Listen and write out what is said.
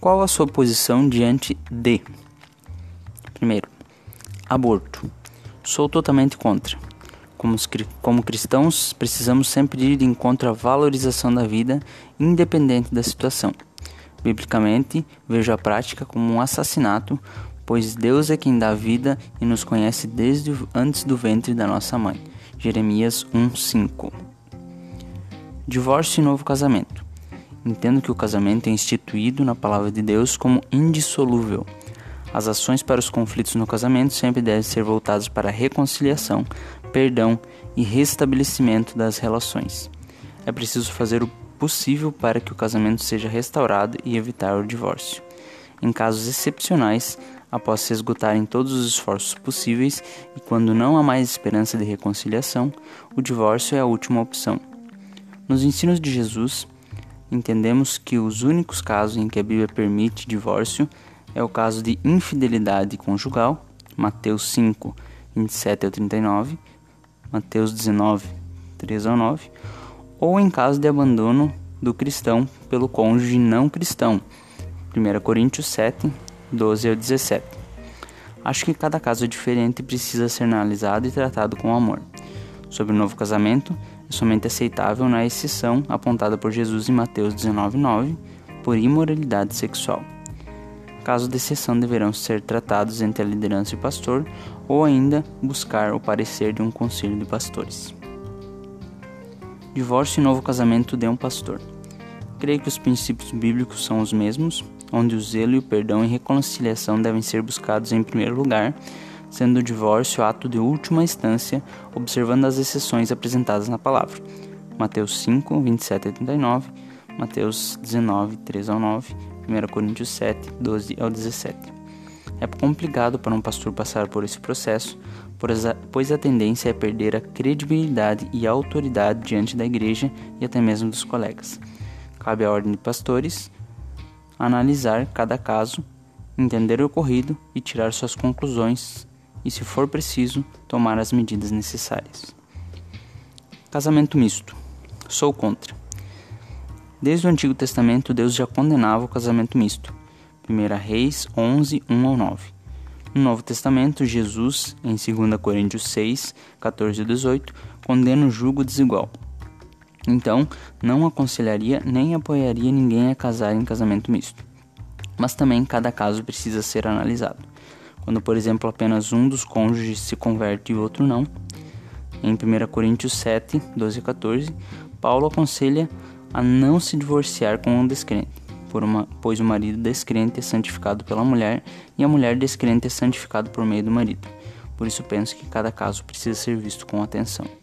Qual a sua posição diante de? Primeiro, aborto. Sou totalmente contra. Como, como cristãos, precisamos sempre ir de encontro à valorização da vida, independente da situação. Biblicamente, vejo a prática como um assassinato, pois Deus é quem dá vida e nos conhece desde antes do ventre da nossa mãe. Jeremias 1:5. Divórcio e novo casamento. Entendo que o casamento é instituído na palavra de Deus como indissolúvel. As ações para os conflitos no casamento sempre devem ser voltadas para a reconciliação, perdão e restabelecimento das relações. É preciso fazer o possível para que o casamento seja restaurado e evitar o divórcio. Em casos excepcionais, após se esgotarem todos os esforços possíveis e quando não há mais esperança de reconciliação, o divórcio é a última opção. Nos ensinos de Jesus, entendemos que os únicos casos em que a Bíblia permite divórcio é o caso de infidelidade conjugal, Mateus 5, 27 ao 39, Mateus 19, 3 ao 9, ou em caso de abandono do cristão pelo cônjuge não cristão. 1 Coríntios 7, 12 ao 17. Acho que cada caso é diferente e precisa ser analisado e tratado com amor. Sobre o novo casamento, somente aceitável na exceção apontada por Jesus em Mateus 19,9 por imoralidade sexual. Casos de exceção deverão ser tratados entre a liderança e o pastor ou ainda buscar o parecer de um conselho de pastores. Divórcio e novo casamento de um pastor. Creio que os princípios bíblicos são os mesmos, onde o zelo e o perdão e reconciliação devem ser buscados em primeiro lugar, sendo o divórcio ato de última instância, observando as exceções apresentadas na palavra. Mateus 5, 27 a 39, Mateus 19, 3 ao 9, 1 Coríntios 7, 12 ao 17. É complicado para um pastor passar por esse processo, pois a tendência é perder a credibilidade e a autoridade diante da igreja e até mesmo dos colegas. Cabe à ordem de pastores analisar cada caso, entender o ocorrido e tirar suas conclusões e, se for preciso, tomar as medidas necessárias. Casamento misto. Sou contra. Desde o Antigo Testamento, Deus já condenava o casamento misto. 1 Reis 11, 1 ao 9. No Novo Testamento, Jesus, em 2 Coríntios 6, 14 e 18, condena o jugo desigual. Então, não aconselharia nem apoiaria ninguém a casar em casamento misto. Mas também cada caso precisa ser analisado. Quando, por exemplo, apenas um dos cônjuges se converte e o outro não. Em 1 Coríntios 7, 12 e 14, Paulo aconselha a não se divorciar com um descrente uma, pois o marido descrente é santificado pela mulher e a mulher descrente é santificada por meio do marido. Por isso penso que cada caso precisa ser visto com atenção.